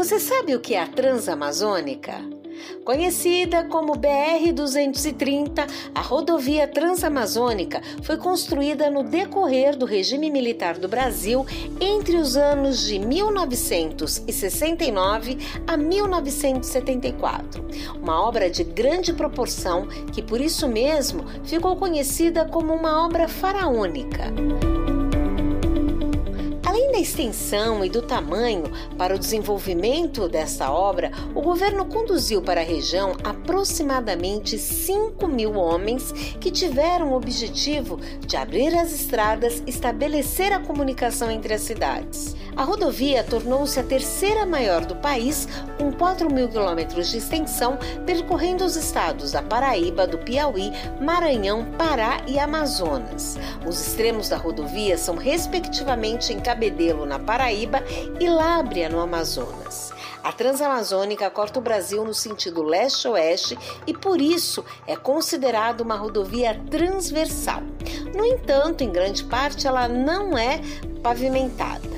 Você sabe o que é a Transamazônica? Conhecida como BR-230, a rodovia transamazônica foi construída no decorrer do regime militar do Brasil entre os anos de 1969 a 1974. Uma obra de grande proporção que, por isso mesmo, ficou conhecida como uma obra faraônica. Além da extensão e do tamanho para o desenvolvimento desta obra, o governo conduziu para a região aproximadamente 5 mil homens que tiveram o objetivo de abrir as estradas e estabelecer a comunicação entre as cidades. A rodovia tornou-se a terceira maior do país, com 4 mil quilômetros de extensão, percorrendo os estados da Paraíba, do Piauí, Maranhão, Pará e Amazonas. Os extremos da rodovia são, respectivamente, em Cabedelo, na Paraíba, e Lábrea, no Amazonas. A Transamazônica corta o Brasil no sentido leste-oeste e, por isso, é considerada uma rodovia transversal. No entanto, em grande parte, ela não é pavimentada.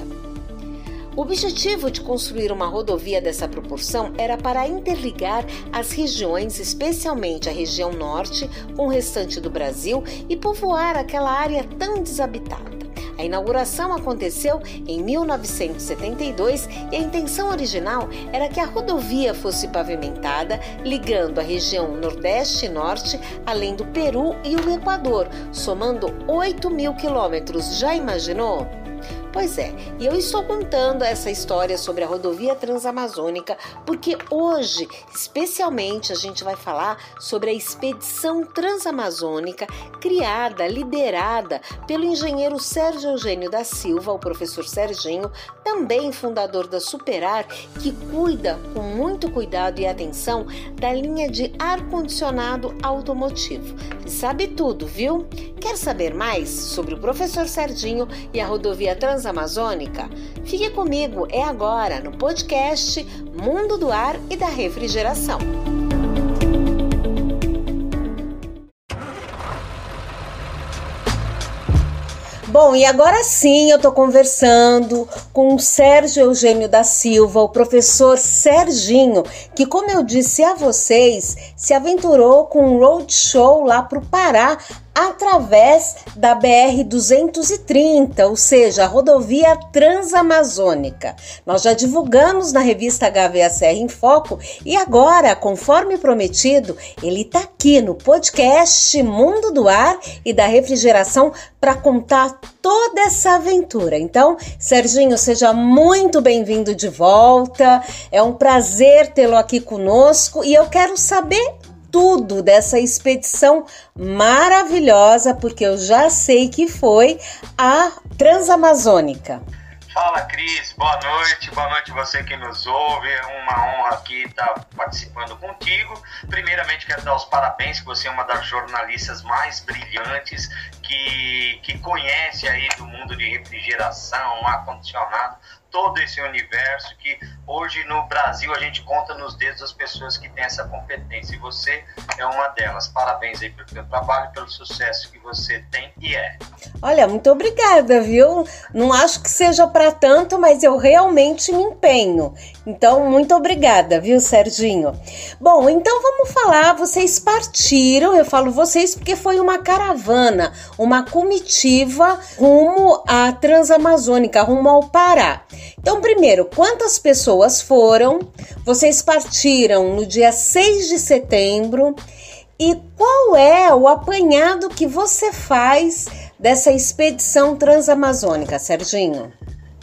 O objetivo de construir uma rodovia dessa proporção era para interligar as regiões, especialmente a região norte, com o restante do Brasil e povoar aquela área tão desabitada. A inauguração aconteceu em 1972 e a intenção original era que a rodovia fosse pavimentada, ligando a região Nordeste e Norte, além do Peru e o Equador, somando 8 mil quilômetros. Já imaginou? Pois é, e eu estou contando essa história sobre a rodovia transamazônica porque hoje, especialmente, a gente vai falar sobre a expedição transamazônica criada, liderada pelo engenheiro Sérgio Eugênio da Silva, o professor Serginho, também fundador da Superar, que cuida com muito cuidado e atenção da linha de ar-condicionado automotivo. E sabe tudo, viu? Quer saber mais sobre o professor Serginho e a rodovia transamazônica? Transamazônica? Fique comigo, é agora no podcast Mundo do Ar e da Refrigeração. Bom, e agora sim eu estou conversando com o Sérgio Eugênio da Silva, o professor Serginho, que, como eu disse a vocês, se aventurou com um roadshow lá para o Pará através da BR 230, ou seja, a rodovia transamazônica. Nós já divulgamos na revista HVACR em Foco e agora, conforme prometido, ele está aqui no podcast Mundo do Ar e da Refrigeração para contar toda essa aventura. Então, Serginho, seja muito bem-vindo de volta. É um prazer tê-lo aqui conosco e eu quero saber tudo dessa expedição maravilhosa, porque eu já sei que foi a Transamazônica. Fala Cris, boa noite, boa noite você que nos ouve, é uma honra aqui estar participando contigo. Primeiramente quero dar os parabéns, que você é uma das jornalistas mais brilhantes que, que conhece aí do mundo de refrigeração, ar-condicionado, todo esse universo que hoje no Brasil a gente conta nos dedos as pessoas que têm essa competência e você é uma delas. Parabéns aí pelo seu trabalho, pelo sucesso que você tem e é. Olha, muito obrigada, viu? Não acho que seja para tanto, mas eu realmente me empenho. Então, muito obrigada, viu, Serginho? Bom, então vamos falar. Vocês partiram, eu falo vocês porque foi uma caravana, uma comitiva rumo à Transamazônica, rumo ao Pará. Então, primeiro, quantas pessoas foram? Vocês partiram no dia 6 de setembro. E qual é o apanhado que você faz dessa expedição transamazônica, Serginho?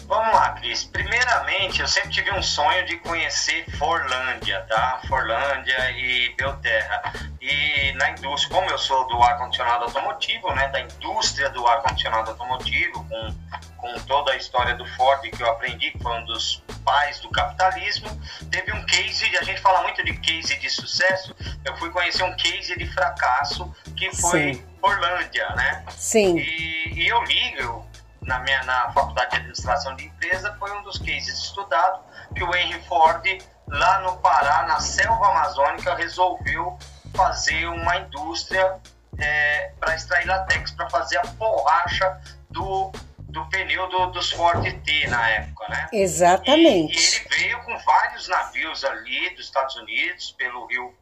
Vamos lá, Cris. Primeiramente, eu sempre tive um sonho de conhecer Forlândia, tá? Forlândia e Belterra. E na indústria, como eu sou do ar-condicionado automotivo, né? Da indústria do ar-condicionado automotivo, com, com toda a história do Ford que eu aprendi, que foi um dos pais do capitalismo, teve um case, a gente fala muito de case de sucesso, eu fui conhecer um case de fracasso que foi Sim. Forlândia, né? Sim. E, e eu li, eu na minha na faculdade de administração de empresa foi um dos cases estudados que o Henry Ford lá no Pará na selva amazônica resolveu fazer uma indústria é, para extrair latex para fazer a borracha do do pneu do, dos Ford T na época, né? Exatamente. E, e, ele veio com vários navios ali dos Estados Unidos, pelo rio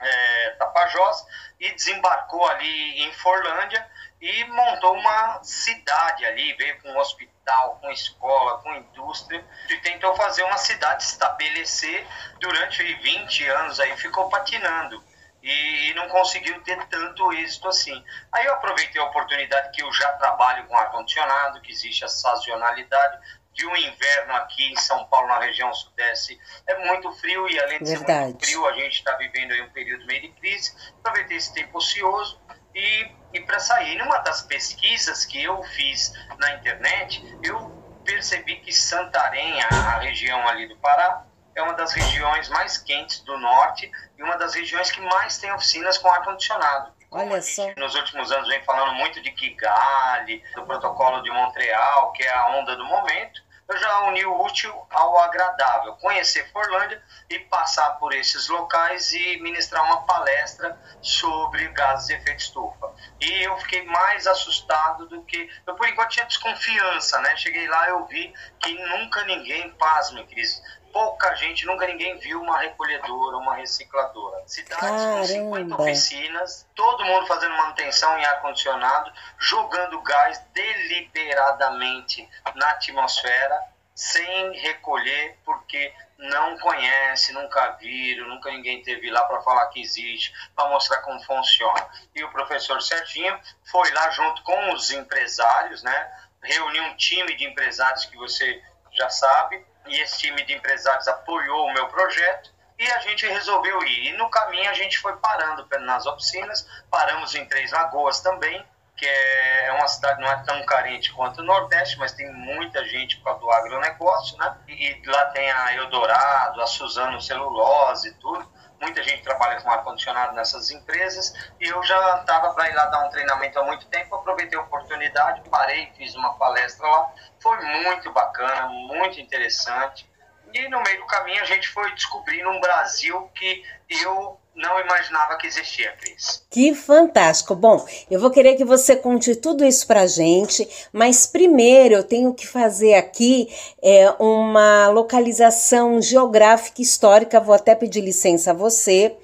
é, Tapajós, e desembarcou ali em Forlândia e montou uma cidade ali, veio com um hospital, com escola, com indústria, e tentou fazer uma cidade estabelecer durante 20 anos aí, ficou patinando e, e, não conseguiu ter tanto êxito assim. Aí eu aproveitei a oportunidade que eu já trabalho com ar-condicionado, que existe a sazonalidade, que o inverno aqui em São Paulo, na região sudeste, é muito frio e além de Verdade. ser muito frio, a gente está vivendo aí um período meio de crise. Aproveitei esse tempo ocioso e, e para sair. Numa das pesquisas que eu fiz na internet, eu percebi que Santarém, a região ali do Pará, é uma das regiões mais quentes do norte e uma das regiões que mais tem oficinas com ar-condicionado. Olha só. Nos últimos anos vem falando muito de Kigali, do protocolo de Montreal, que é a onda do momento. Eu já uni o útil ao agradável, conhecer Forlândia e passar por esses locais e ministrar uma palestra sobre gases de efeito estufa. E eu fiquei mais assustado do que. Eu, por enquanto, tinha desconfiança, né? Cheguei lá eu vi que nunca ninguém, pasme, Cris, pouca gente, nunca ninguém viu uma recolhedora, uma recicladora. Cidades Caramba. com 50 oficinas, todo mundo fazendo manutenção em ar-condicionado, jogando gás deliberadamente na atmosfera, sem recolher, porque não conhece, nunca viram, nunca ninguém teve lá para falar que existe, para mostrar como funciona. E o professor Serginho foi lá junto com os empresários, né? Reuniu um time de empresários que você já sabe, e esse time de empresários apoiou o meu projeto e a gente resolveu ir. E no caminho a gente foi parando nas oficinas, paramos em Três Lagoas também, que é uma cidade não é tão carente quanto o Nordeste, mas tem muita gente causa do agronegócio, né? E lá tem a Eldorado, a Suzano Celulose e tudo muita gente trabalha com ar-condicionado nessas empresas e eu já estava para ir lá dar um treinamento há muito tempo, aproveitei a oportunidade, parei, fiz uma palestra lá, foi muito bacana, muito interessante. E no meio do caminho a gente foi descobrindo um Brasil que eu não imaginava que existia, Cris. Que fantástico! Bom, eu vou querer que você conte tudo isso pra gente, mas primeiro eu tenho que fazer aqui é, uma localização geográfica histórica, vou até pedir licença a você.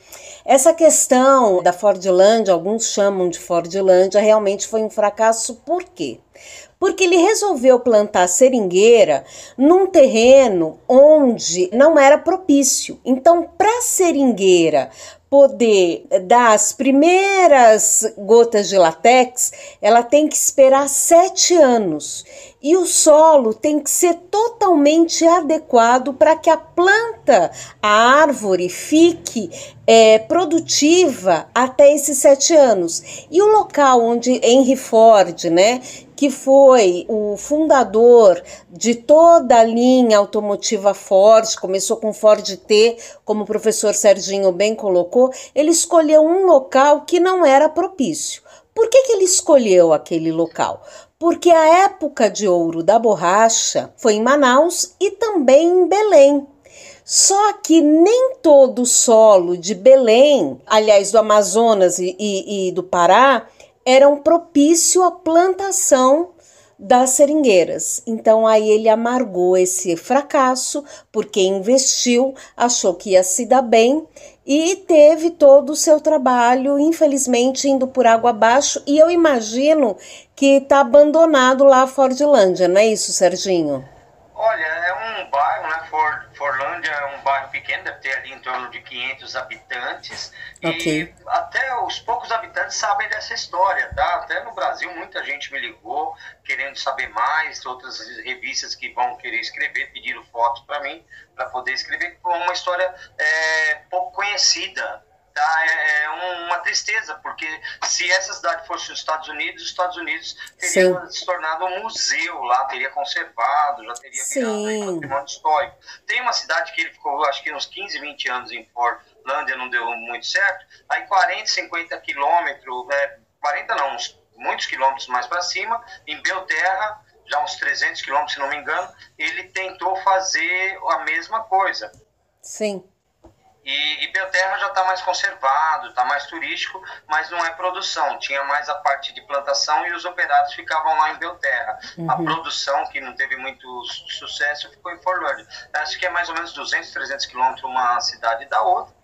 Essa questão da Fordlândia, alguns chamam de Fordlândia, realmente foi um fracasso, por quê? porque ele resolveu plantar seringueira num terreno onde não era propício. Então, para seringueira poder dar as primeiras gotas de latex, ela tem que esperar sete anos. E o solo tem que ser totalmente adequado para que a planta, a árvore, fique é, produtiva até esses sete anos. E o local onde Henry Ford, né, que foi o fundador de toda a linha automotiva Ford, começou com Ford T, como o professor Serginho bem colocou, ele escolheu um local que não era propício. Por que, que ele escolheu aquele local? Porque a época de ouro da borracha foi em Manaus e também em Belém. Só que nem todo o solo de Belém, aliás, do Amazonas e, e, e do Pará, eram propício à plantação das seringueiras. Então aí ele amargou esse fracasso porque investiu, achou que ia se dar bem e teve todo o seu trabalho, infelizmente, indo por água abaixo. E eu imagino que está abandonado lá a Fordlândia, não é isso, Serginho? Olha, é um bairro, né? For, Forlândia é um bairro pequeno, deve ter ali em torno de 500 habitantes. Okay. E até os poucos habitantes sabem dessa história, tá? Até no Brasil muita gente me ligou querendo saber mais, outras revistas que vão querer escrever pediram fotos para mim, para poder escrever. Uma história é, pouco conhecida tá? É, é uma tristeza, porque se essa cidade fosse os Estados Unidos, os Estados Unidos teria Sim. se tornado um museu lá, teria conservado, já teria virado um patrimônio histórico. Tem uma cidade que ele ficou, acho que uns 15, 20 anos em Portlandia, não deu muito certo, aí 40, 50 quilômetros, é, 40 não, uns, muitos quilômetros mais para cima, em Belterra, já uns 300 quilômetros, se não me engano, ele tentou fazer a mesma coisa. Sim E, e Belterra já está mais conservado, está mais turístico, mas não é produção. Tinha mais a parte de plantação e os operários ficavam lá em Belterra. Uhum. A produção, que não teve muito sucesso, ficou em Forlândia. Acho que é mais ou menos 200, 300 quilômetros uma cidade da outra.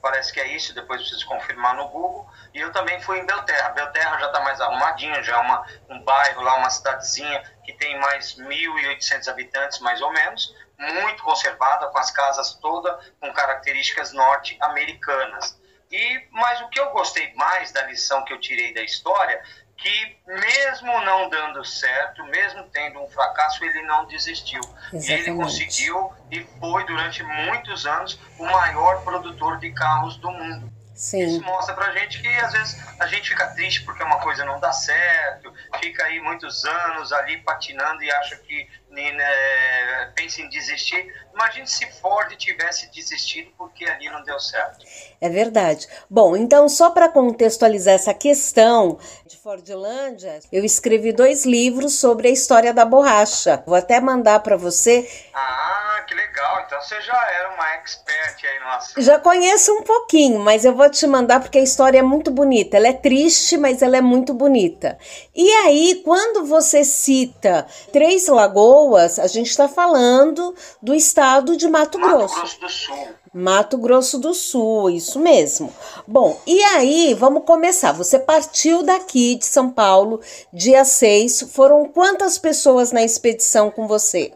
Parece que é isso, depois preciso confirmar no Google. E eu também fui em Belterra. Belterra já está mais arrumadinho, já é uma, um bairro lá, uma cidadezinha que tem mais 1.800 habitantes, mais ou menos muito conservada, com as casas todas com características norte-americanas. E mas o que eu gostei mais da lição que eu tirei da história, que mesmo não dando certo, mesmo tendo um fracasso, ele não desistiu. Exatamente. Ele conseguiu e foi durante muitos anos o maior produtor de carros do mundo. Sim. Isso mostra pra gente que às vezes a gente fica triste porque uma coisa não dá certo, fica aí muitos anos ali patinando e acha que né, pensa em desistir. Imagine se Ford tivesse desistido porque ali não deu certo. É verdade. Bom, então só para contextualizar essa questão de Fordlândia, eu escrevi dois livros sobre a história da borracha. Vou até mandar para você. Ah, que legal. Então você já era uma expert aí no assunto. Já conheço um pouquinho, mas eu vou te mandar porque a história é muito bonita. Ela é triste, mas ela é muito bonita. E aí, quando você cita Três Lagoas, a gente está falando do estado de Mato, Mato Grosso. Grosso do Sul. Mato Grosso do Sul, isso mesmo. Bom, e aí, vamos começar. Você partiu daqui de São Paulo, dia 6. Foram quantas pessoas na expedição com você?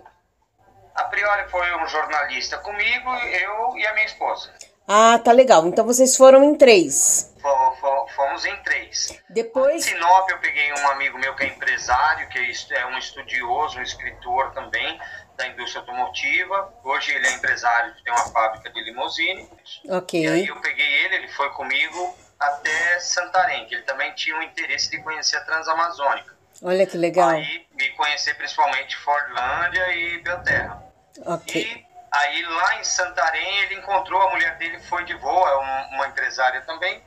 A priori foi um jornalista comigo, eu e a minha esposa. Ah, tá legal. Então vocês foram em três. Fomos em três. Depois. Em Sinop eu peguei um amigo meu que é empresário, que é um estudioso, um escritor também da indústria automotiva. Hoje ele é empresário, tem uma fábrica de limusine. Ok. E aí eu peguei ele, ele foi comigo até Santarém, que ele também tinha um interesse de conhecer a Transamazônica. Olha que legal. Aí me conhecer principalmente Fordlândia e Belterra. Ok. E aí lá em Santarém ele encontrou a mulher dele, foi de voo, é uma, uma empresária também,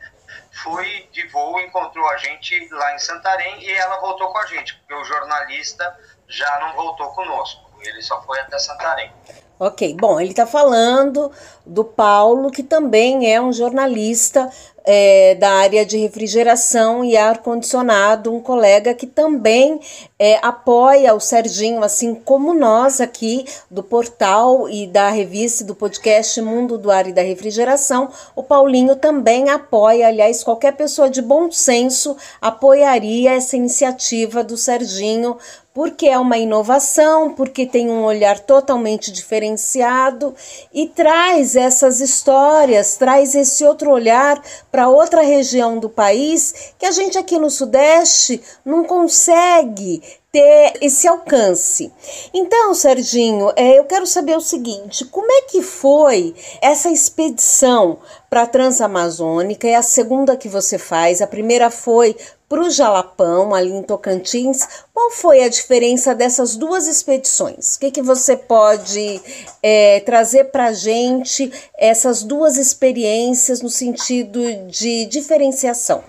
foi de voo, encontrou a gente lá em Santarém e ela voltou com a gente, porque o jornalista já não voltou conosco, ele só foi até Santarém. Ok, bom, ele está falando do Paulo, que também é um jornalista é, da área de refrigeração e ar-condicionado, um colega que também é, apoia o Serginho, assim como nós aqui do portal e da revista do podcast Mundo do Ar e da Refrigeração. O Paulinho também apoia, aliás, qualquer pessoa de bom senso apoiaria essa iniciativa do Serginho porque é uma inovação, porque tem um olhar totalmente diferenciado e traz essas histórias, traz esse outro olhar para outra região do país que a gente aqui no Sudeste não consegue ter esse alcance. Então, Serginho, é, eu quero saber o seguinte: como é que foi essa expedição para a Transamazônica? É a segunda que você faz. A primeira foi para o Jalapão, ali em Tocantins. Qual foi a diferença dessas duas expedições? O que, que você pode é, trazer para a gente essas duas experiências no sentido de diferenciação?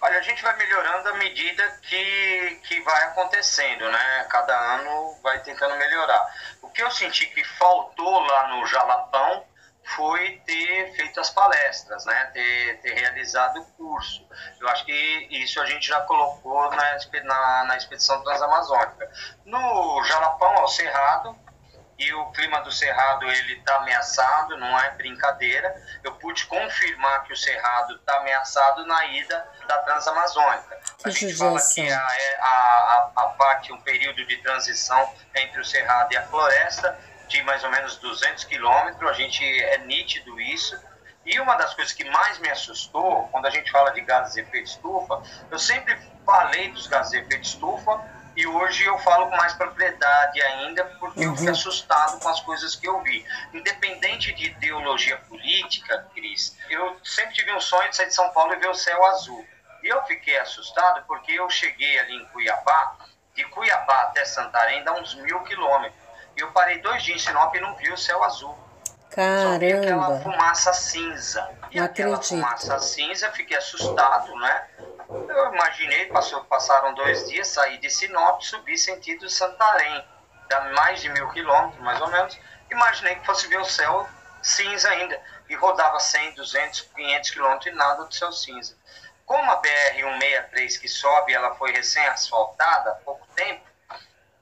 Olha, a gente vai melhorando à medida que, que vai acontecendo, né? Cada ano vai tentando melhorar. O que eu senti que faltou lá no Jalapão foi ter feito as palestras, né? Ter, ter realizado o curso. Eu acho que isso a gente já colocou na, na, na expedição transamazônica. No Jalapão, ao Cerrado, e o clima do Cerrado ele está ameaçado, não é brincadeira. Eu pude confirmar que o Cerrado está ameaçado na ida da Transamazônica. Que a gente fala que a, é, a, a, a parte, um período de transição entre o Cerrado e a floresta de mais ou menos 200 quilômetros, a gente é nítido isso. E uma das coisas que mais me assustou, quando a gente fala de gases de efeito estufa, eu sempre falei dos gases de efeito estufa e hoje eu falo com mais propriedade ainda, porque uhum. eu fiquei assustado com as coisas que eu vi. Independente de ideologia política, Cris, eu sempre tive um sonho de sair de São Paulo e ver o céu azul. E eu fiquei assustado porque eu cheguei ali em Cuiabá, de Cuiabá até Santarém dá uns mil quilômetros. E eu parei dois dias em Sinop e não vi o céu azul. Caramba! Só vi aquela fumaça cinza. E não aquela acredito. fumaça cinza, fiquei assustado, né? Eu imaginei, passou, passaram dois dias, saí de Sinop, subi sentido Santarém, dá mais de mil quilômetros, mais ou menos. Imaginei que fosse ver o céu cinza ainda. e rodava 100, 200, 500 quilômetros e nada do céu cinza. Como a BR-163 que sobe, ela foi recém-asfaltada há pouco tempo,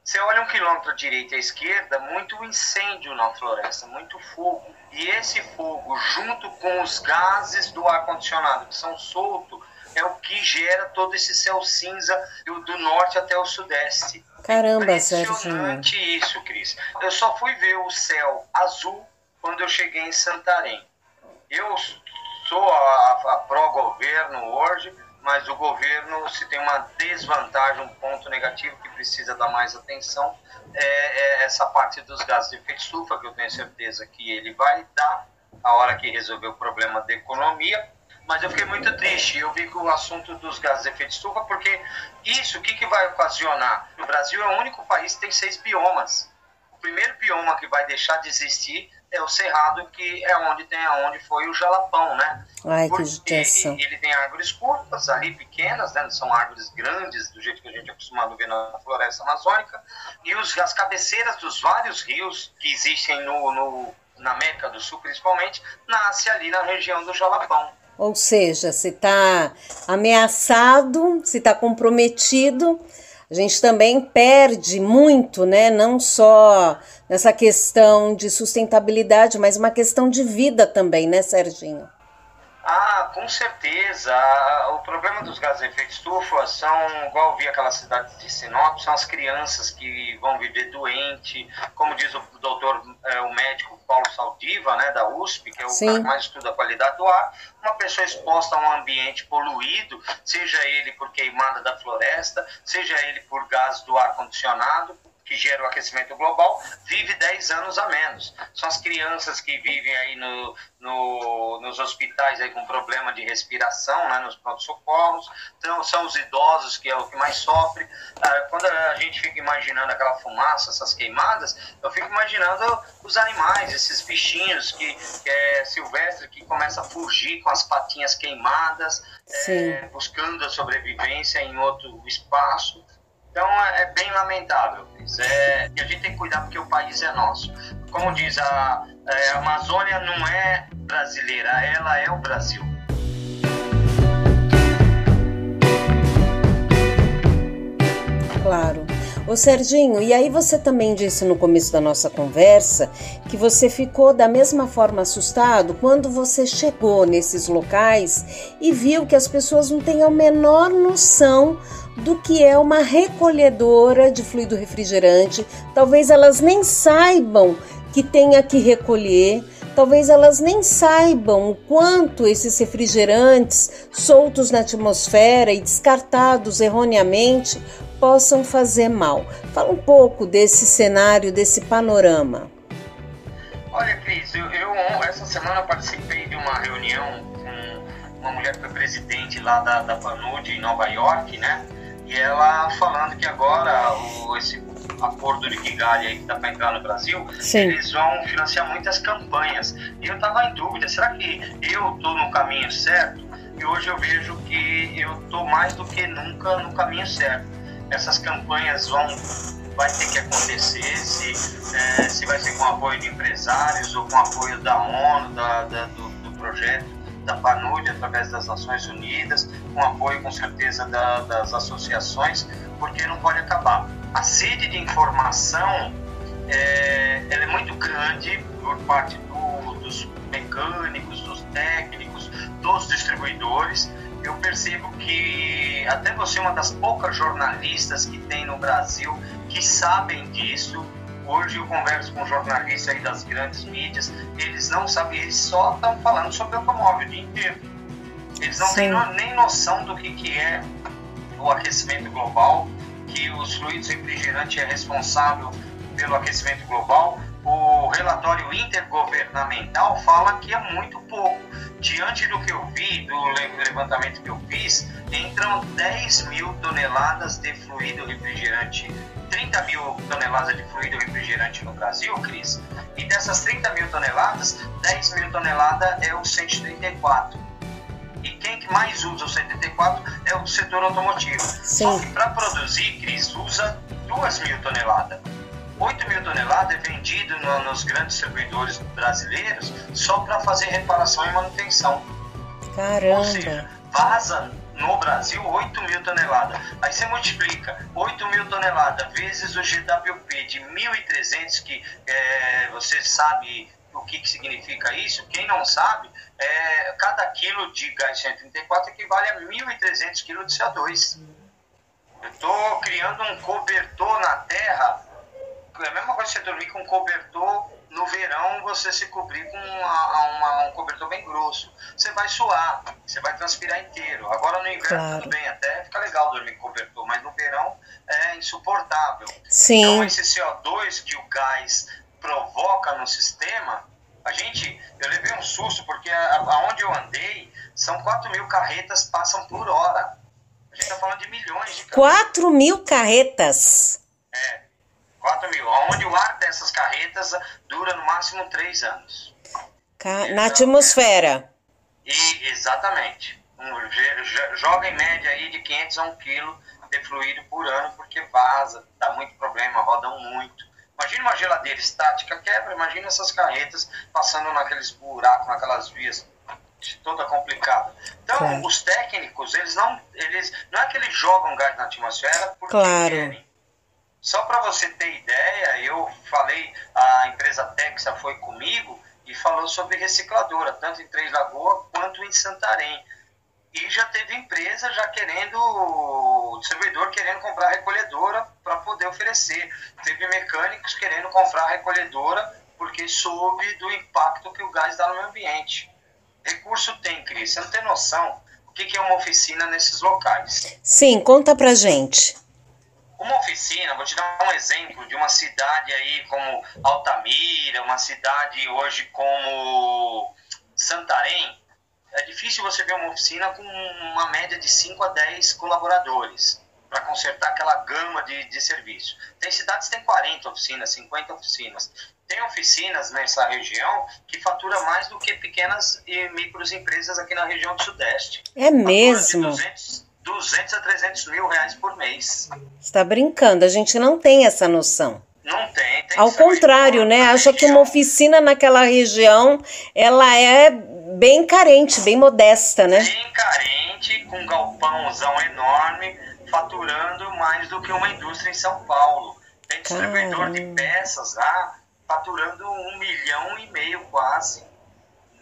você olha um quilômetro à direita e à esquerda, muito incêndio na floresta, muito fogo. E esse fogo, junto com os gases do ar-condicionado que são soltos, é o que gera todo esse céu cinza do norte até o sudeste. Caramba, Sérgio. Impressionante isso, Cris. Eu só fui ver o céu azul quando eu cheguei em Santarém. Eu sou a, a pró-governo hoje, mas o governo, se tem uma desvantagem, um ponto negativo que precisa dar mais atenção, é, é essa parte dos gases de efeito estufa, que eu tenho certeza que ele vai dar a hora que resolver o problema da economia. Mas eu fiquei muito triste. Eu vi que o assunto dos gases de efeito estufa, porque isso, o que, que vai ocasionar? O Brasil é o único país que tem seis biomas. O primeiro bioma que vai deixar de existir é o Cerrado, que é onde tem aonde foi o Jalapão, né? Ai, que judiação. Ele, tem árvores curtas ali, pequenas, né? São árvores grandes, do jeito que a gente é acostumado a ver na floresta amazônica. E os, as cabeceiras dos vários rios que existem no, no, na América do Sul, principalmente, nasce ali na região do Jalapão. Ou seja, se está ameaçado, se está comprometido, a gente também perde muito, né? Não só nessa questão de sustentabilidade, mas uma questão de vida também, né, Serginho? Ah, com certeza. O problema dos gases de efeito estufa são, igual eu vi aquela cidade de Sinop, são as crianças que vão viver doente, como diz o doutor, é, o médico Paulo Saldiva, né, da USP, que é o Sim. cara que mais estuda a qualidade do ar, uma pessoa exposta a um ambiente poluído, seja ele por queimada da floresta, seja ele por gás do ar condicionado, que gera o aquecimento global, vive 10 anos a menos. São as crianças que vivem aí no, no, nos hospitais aí com problema de respiração, né, nos pronto-socorros, então, são os idosos que é o que mais sofre. Ah, quando a gente fica imaginando aquela fumaça, essas queimadas, eu fico imaginando os animais, esses bichinhos que, que é silvestre que começa a fugir com as patinhas queimadas, é, buscando a sobrevivência em outro espaço. Então é, é bem lamentável. É, e a gente tem que cuidar porque o país é nosso. Como diz, a, é, a Amazônia não é brasileira, ela é o Brasil. Claro. Ô Serginho, e aí você também disse no começo da nossa conversa que você ficou da mesma forma assustado quando você chegou nesses locais e viu que as pessoas não têm a menor noção do que é uma recolhedora de fluido refrigerante. Talvez elas nem saibam que tenha que recolher, talvez elas nem saibam o quanto esses refrigerantes soltos na atmosfera e descartados erroneamente possam fazer mal. Fala um pouco desse cenário, desse panorama. Olha, Cris, eu, eu essa semana participei de uma reunião com uma mulher que foi presidente lá da, da PNUD em Nova York, né? E ela falando que agora o, esse acordo de Kigali aí que está para entrar no Brasil, Sim. eles vão financiar muitas campanhas. E eu estava em dúvida, será que eu estou no caminho certo? E hoje eu vejo que eu estou mais do que nunca no caminho certo. Essas campanhas vão vai ter que acontecer, se, é, se vai ser com apoio de empresários ou com apoio da ONU, da, da do, do projeto da PNUD, através das Nações Unidas, com apoio, com certeza, da, das associações, porque não pode acabar. A sede de informação é, ela é muito grande por parte do, dos mecânicos, dos técnicos, dos distribuidores. Eu percebo que até você é uma das poucas jornalistas que tem no Brasil que sabem disso, Hoje eu converso com jornalistas aí das grandes mídias, eles não sabem, eles só estão falando sobre automóvel o dia inteiro. Eles não Sim. têm no, nem noção do que, que é o aquecimento global, que os fluidos refrigerantes é responsável pelo aquecimento global. O relatório intergovernamental fala que é muito pouco. Diante do que eu vi, do levantamento que eu fiz, entram 10 mil toneladas de fluido refrigerante 30 mil toneladas de fluido refrigerante no Brasil, Cris, e dessas 30 mil toneladas, 10 mil toneladas é o 134. E quem que mais usa o 134 é o setor automotivo. Sim. Só que para produzir, Cris, usa 2 mil toneladas. 8 mil toneladas é vendido no, nos grandes servidores brasileiros só para fazer reparação e manutenção. Caramba! Ou seja, vaza no Brasil 8 mil toneladas. Aí você multiplica 8 mil toneladas vezes o GWP de 1.300, que é, você sabe o que, que significa isso. Quem não sabe, é, cada quilo de gás 134 equivale a 1.300 quilos de CO2. Eu estou criando um cobertor na terra. É a mesma coisa que você dormir com um cobertor no verão, você se cobrir com uma, uma, um cobertor bem grosso. Você vai suar, você vai transpirar inteiro. Agora no inverno, claro. tudo bem, até fica legal dormir com cobertor, mas no verão é insuportável. Sim. Então, esse CO2 que o gás provoca no sistema, a gente, eu levei um susto, porque aonde eu andei, são 4 mil carretas passam por hora. A gente está falando de milhões de carretas. 4 mil carretas? É, 4 mil. Onde o ar dessas carretas dura no máximo 3 anos. Ca... Na atmosfera. E, exatamente. Um, joga em média aí de 500 a 1 quilo de fluido por ano, porque vaza, dá muito problema, rodam muito. Imagina uma geladeira estática quebra, imagina essas carretas passando naqueles buracos, naquelas vias toda complicada. Então, claro. os técnicos, eles não, eles não é que eles jogam gás na atmosfera porque claro. querem. Só para você ter ideia, eu falei, a empresa Texa foi comigo e falou sobre recicladora, tanto em Três Lagoas quanto em Santarém. E já teve empresa já querendo, distribuidor querendo comprar recolhedora para poder oferecer. Teve mecânicos querendo comprar recolhedora porque soube do impacto que o gás dá no meio ambiente. Recurso tem, Cris. Você não tem noção o que é uma oficina nesses locais. Sim, conta pra gente. Uma oficina, vou te dar um exemplo de uma cidade aí como Altamira, uma cidade hoje como Santarém, é difícil você ver uma oficina com uma média de 5 a 10 colaboradores para consertar aquela gama de, de serviço. Tem cidades que têm 40 oficinas, 50 oficinas. Tem oficinas nessa região que fatura mais do que pequenas e micros empresas aqui na região do Sudeste. É mesmo? 200, 200 a 300 mil reais por mês. está brincando, a gente não tem essa noção. Não tem. tem Ao contrário, né? Acha que uma oficina naquela região, ela é bem carente, bem modesta, né? Bem carente, com um galpãozão enorme, faturando mais do que uma indústria em São Paulo. Tem distribuidor de peças lá, faturando um milhão e meio quase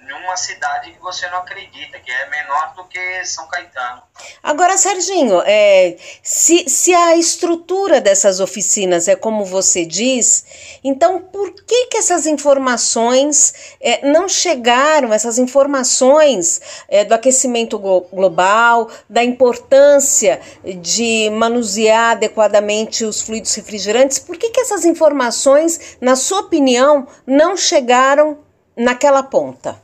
numa cidade que você não acredita, que é menor do que São Caetano. Agora, Serginho, é, se, se a estrutura dessas oficinas é como você diz, então por que, que essas informações é, não chegaram, essas informações é, do aquecimento global, da importância de manusear adequadamente os fluidos refrigerantes, por que, que essas informações, na sua opinião, não chegaram naquela ponta?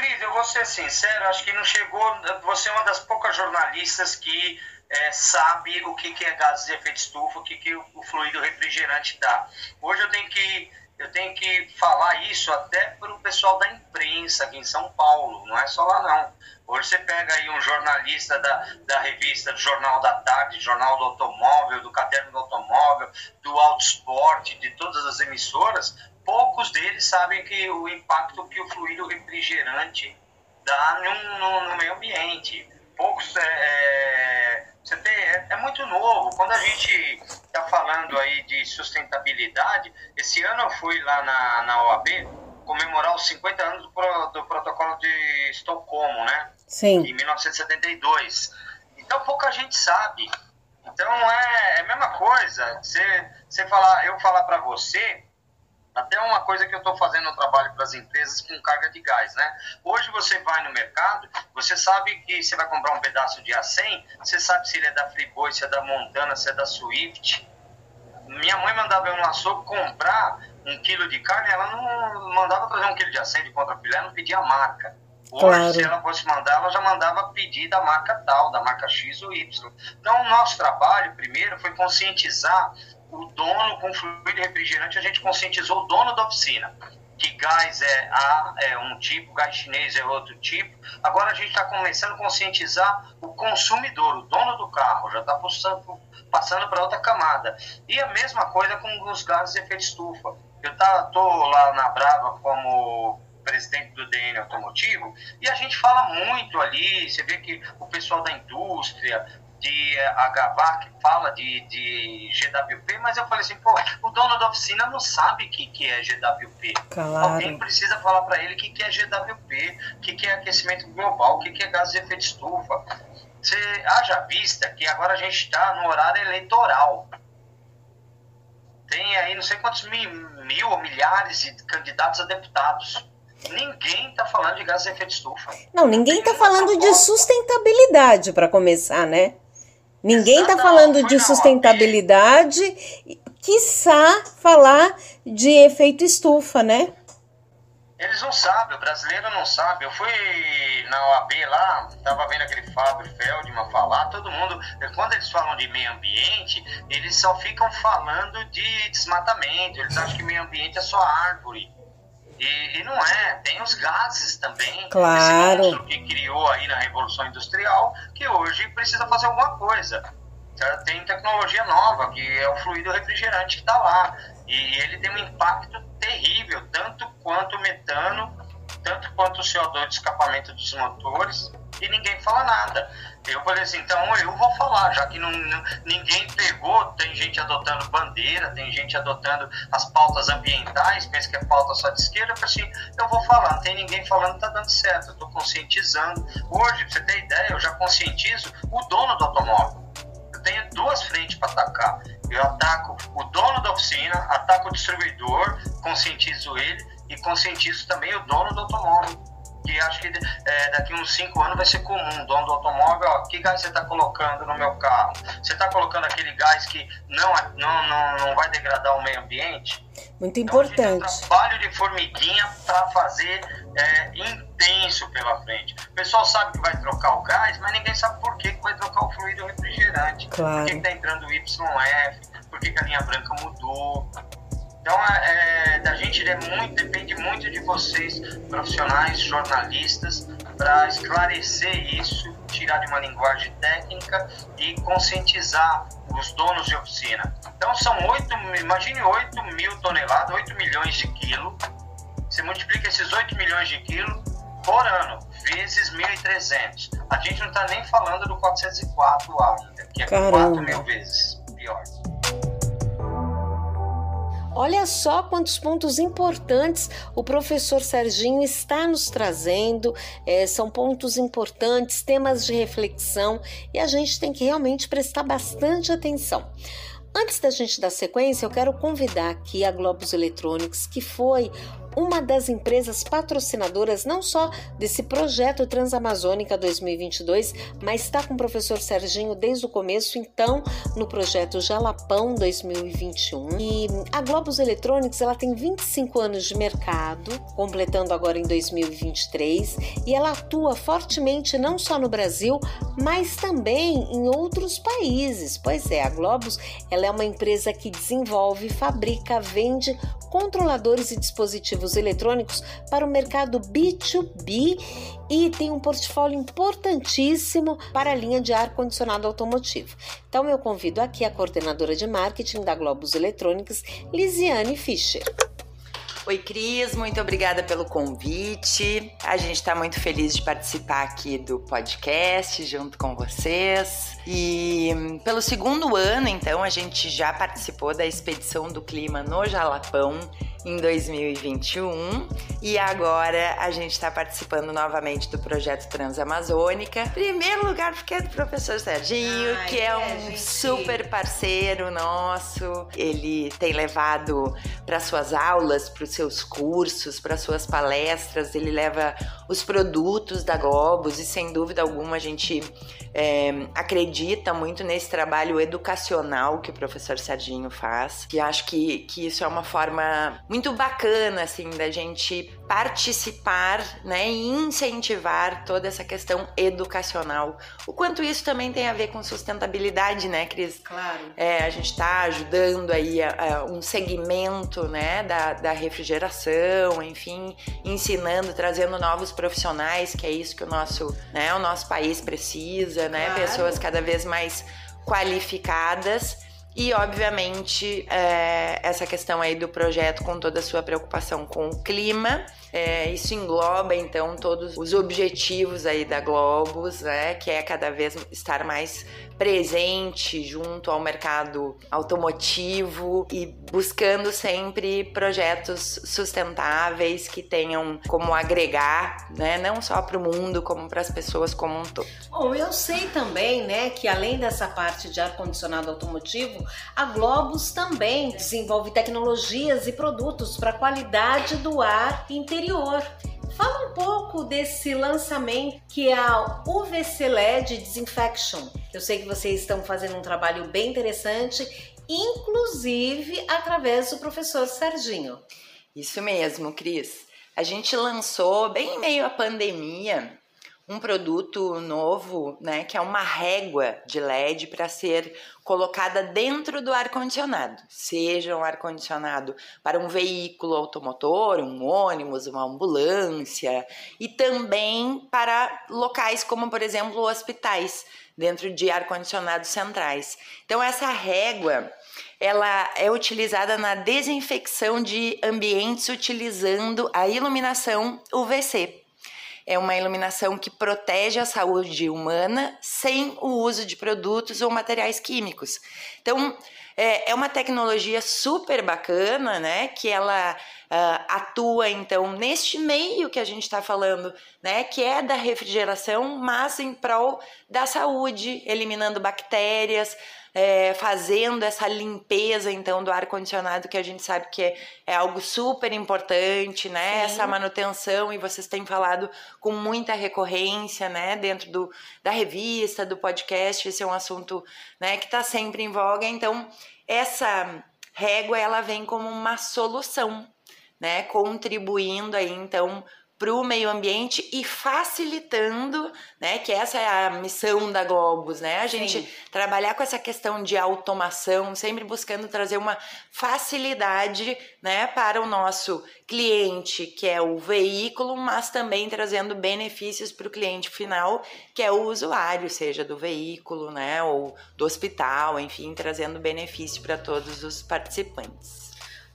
Cris, eu vou ser sincero, acho que não chegou. Você é uma das poucas jornalistas que é, sabe o que, que é gases de efeito estufa, o que, que o, fluido refrigerante dá. Hoje eu tenho que, eu tenho que falar isso até para o pessoal da imprensa aqui em São Paulo, não é só lá não. Hoje você pega aí um jornalista da, da revista do Jornal da Tarde, Jornal do Automóvel, do Caderno do Automóvel, do Auto Esporte, de todas as emissoras, poucos deles sabem que o impacto que o fluido refrigerante dá no, no, no meio ambiente. Poucos é, é, você tem, é, é, muito novo. Quando a gente está falando aí de sustentabilidade, esse ano eu fui lá na, na OAB comemorar os 50 anos do, pro, do protocolo de Estocolmo, né? Sim. Em 1972. Então pouca gente sabe. Então é, é a mesma coisa. Você, você falar, eu falar para você até uma coisa que eu estou fazendo no trabalho para as empresas com carga de gás, né? Hoje você vai no mercado, você sabe que você vai comprar um pedaço de A100, você sabe se ele é da Friboi, se é da Montana, se é da Swift. Minha mãe mandava eu no açougue comprar um quilo de carne, ela não mandava trazer um quilo de A100 de contrafilé, não pedia a marca. Hoje, claro. se ela fosse mandar, ela já mandava pedir da marca tal, da marca X ou Y. Então, o nosso trabalho, primeiro, foi conscientizar o dono com fluido refrigerante, a gente conscientizou o dono da oficina que gás é, A, é um tipo, gás chinês é outro tipo. Agora a gente está começando a conscientizar o consumidor, o dono do carro, já está passando para outra camada. E a mesma coisa com os gases de efeito estufa. Eu tá, tô lá na Brava como presidente do DN Automotivo e a gente fala muito ali, você vê que o pessoal da indústria, de HVAC fala de, de GWP, mas eu falei assim, pô, o dono da oficina não sabe o que, que é GWP. Claro. Alguém precisa falar para ele o que, que é GWP, o que, que é aquecimento global, o que, que é gás de efeito estufa. Você haja vista que agora a gente está no horário eleitoral. Tem aí não sei quantos mil, mil ou milhares de candidatos a deputados. Ninguém está falando de gás de efeito estufa. Não, ninguém está falando de sustentabilidade para começar, né? Ninguém está falando de sustentabilidade, quiçá falar de efeito estufa, né? Eles não sabem, o brasileiro não sabe. Eu fui na OAB lá, tava vendo aquele Fábio Feldman falar, todo mundo, quando eles falam de meio ambiente, eles só ficam falando de desmatamento, eles acham que meio ambiente é só árvore. E, e, não é, tem os gases também. Claro. Esse que criou aí na Revolução Industrial, que hoje precisa fazer alguma coisa. Tem tecnologia nova, que é o fluido refrigerante que está lá. E ele tem um impacto terrível, tanto quanto o metano, tanto quanto o CO2 de escapamento dos motores, e ninguém fala nada. Eu falei assim, então eu vou falar, já que não, não, ninguém pegou, tem gente adotando bandeira, tem gente adotando as pautas ambientais, pensa que é pauta só de esquerda, eu falei assim, eu vou falar, não tem ninguém falando, tá dando certo, eu estou conscientizando. Hoje, pra você ter ideia, eu já conscientizo o dono do automóvel. Eu tenho duas frentes para atacar. Eu ataco o dono da oficina, ataco o distribuidor, conscientizo ele e conscientizo também o dono do automóvel que acho que é, daqui uns 5 anos vai ser comum, dono do automóvel, ó, que gás você está colocando no meu carro? Você está colocando aquele gás que não, não, não, não vai degradar o meio ambiente? Muito importante. Então, gente tem um trabalho de formiguinha para fazer é, intenso pela frente. O pessoal sabe que vai trocar o gás, mas ninguém sabe por que, que vai trocar o fluido refrigerante. Claro. Por que está entrando o YF, por que, que a linha branca mudou. Então, é, é, da gente é muito, depende muito de vocês, profissionais, jornalistas, para esclarecer isso, tirar de uma linguagem técnica e conscientizar os donos de oficina. Então, são 8, imagine 8 mil toneladas, 8 milhões de quilos. Você multiplica esses 8 milhões de quilos por ano, vezes 1.300. A gente não está nem falando do 404 ainda, que é Caramba. 4 mil vezes pior. Olha só quantos pontos importantes o professor Serginho está nos trazendo. É, são pontos importantes, temas de reflexão e a gente tem que realmente prestar bastante atenção. Antes da gente dar sequência, eu quero convidar aqui a Globus Electronics, que foi uma das empresas patrocinadoras não só desse projeto Transamazônica 2022, mas está com o professor Serginho desde o começo, então, no projeto Jalapão 2021. E a Globus Electronics, ela tem 25 anos de mercado, completando agora em 2023, e ela atua fortemente não só no Brasil, mas também em outros países. Pois é, a Globus, ela é uma empresa que desenvolve, fabrica, vende controladores e dispositivos eletrônicos para o mercado B2B e tem um portfólio importantíssimo para a linha de ar-condicionado automotivo. Então, eu convido aqui a coordenadora de marketing da Globus Eletrônicas, Lisiane Fischer. Oi, Cris, muito obrigada pelo convite. A gente está muito feliz de participar aqui do podcast junto com vocês. E pelo segundo ano, então, a gente já participou da expedição do clima no Jalapão em 2021 e agora a gente está participando novamente do projeto Transamazônica. Primeiro lugar porque é do professor Serginho, Ai, que é, é um gente. super parceiro nosso. Ele tem levado para suas aulas, para os seus cursos, para suas palestras, ele leva os produtos da Globus e sem dúvida alguma a gente é, acredita muito nesse trabalho educacional que o professor Serginho faz e acho que, que isso é uma forma muito bacana assim da gente participar né, e incentivar toda essa questão educacional. O quanto isso também tem a ver com sustentabilidade, né, Cris? Claro. É, a gente está ajudando aí a, a um segmento né, da, da refrigeração, enfim, ensinando, trazendo novos profissionais, que é isso que o nosso, né, o nosso país precisa, né? Claro. Pessoas cada vez mais qualificadas e, obviamente, é, essa questão aí do projeto com toda a sua preocupação com o clima. É, isso engloba, então, todos os objetivos aí da Globus, né? Que é cada vez estar mais presente junto ao mercado automotivo e buscando sempre projetos sustentáveis que tenham como agregar, né, não só para o mundo, como para as pessoas como um todo. Bom, eu sei também, né, que além dessa parte de ar condicionado automotivo, a Globus também desenvolve tecnologias e produtos para a qualidade do ar interior. Fala um pouco desse lançamento que é a UVC LED Disinfection. Eu sei que vocês estão fazendo um trabalho bem interessante, inclusive através do professor Serginho. Isso mesmo, Cris. A gente lançou bem em meio à pandemia um produto novo, né, que é uma régua de LED para ser colocada dentro do ar condicionado, seja um ar condicionado para um veículo automotor, um ônibus, uma ambulância e também para locais como, por exemplo, hospitais dentro de ar condicionado centrais. Então essa régua ela é utilizada na desinfecção de ambientes utilizando a iluminação UVC é uma iluminação que protege a saúde humana sem o uso de produtos ou materiais químicos. Então, é, é uma tecnologia super bacana, né? Que ela uh, atua, então, neste meio que a gente está falando, né? Que é da refrigeração, mas em prol da saúde, eliminando bactérias, é, fazendo essa limpeza então do ar condicionado que a gente sabe que é, é algo super importante, né? Sim. Essa manutenção e vocês têm falado com muita recorrência, né? Dentro do, da revista, do podcast, esse é um assunto, né? Que está sempre em voga. Então essa régua ela vem como uma solução, né? Contribuindo aí então para o meio ambiente e facilitando, né, que essa é a missão da Globus, né, a gente Sim. trabalhar com essa questão de automação, sempre buscando trazer uma facilidade, né, para o nosso cliente, que é o veículo, mas também trazendo benefícios para o cliente final, que é o usuário, seja do veículo, né, ou do hospital, enfim, trazendo benefício para todos os participantes.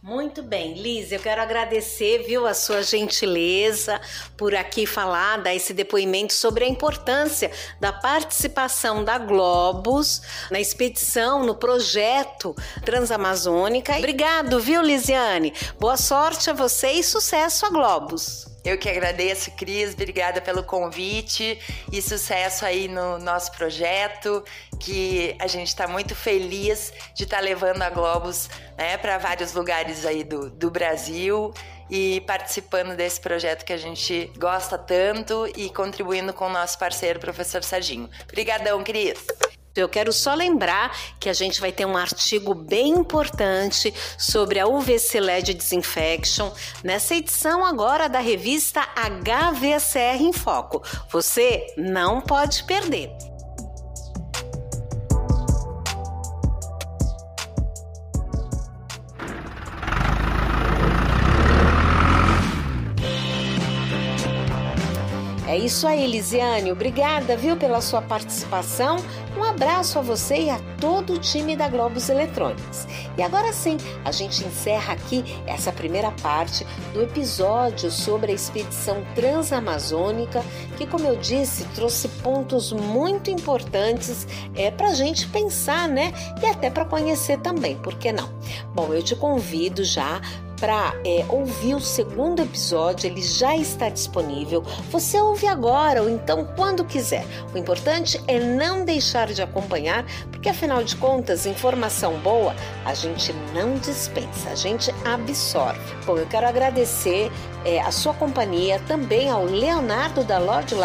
Muito bem, Liz, eu quero agradecer, viu, a sua gentileza por aqui falar, dar esse depoimento sobre a importância da participação da Globus na expedição, no projeto Transamazônica. Obrigado, viu, Lisiane? Boa sorte a você e sucesso a Globus. Eu que agradeço, Cris. Obrigada pelo convite e sucesso aí no nosso projeto, que a gente está muito feliz de estar tá levando a Globos né, para vários lugares aí do, do Brasil e participando desse projeto que a gente gosta tanto e contribuindo com o nosso parceiro, professor Serginho. Obrigadão, Cris. Eu quero só lembrar que a gente vai ter um artigo bem importante sobre a UVC LED Disinfection nessa edição agora da revista HVCR em Foco. Você não pode perder. É isso aí, Elisiane. Obrigada, viu, pela sua participação. Um abraço a você e a todo o time da Globos Eletrônicos. E agora sim, a gente encerra aqui essa primeira parte do episódio sobre a expedição transamazônica, que, como eu disse, trouxe pontos muito importantes é, para a gente pensar, né? E até para conhecer também, por que não? Bom, eu te convido já para é, ouvir o segundo episódio, ele já está disponível. Você ouve agora ou então quando quiser. O importante é não deixar de acompanhar, porque afinal de contas, informação boa a gente não dispensa, a gente absorve. Bom, eu quero agradecer é, a sua companhia, também ao Leonardo da Lord Lab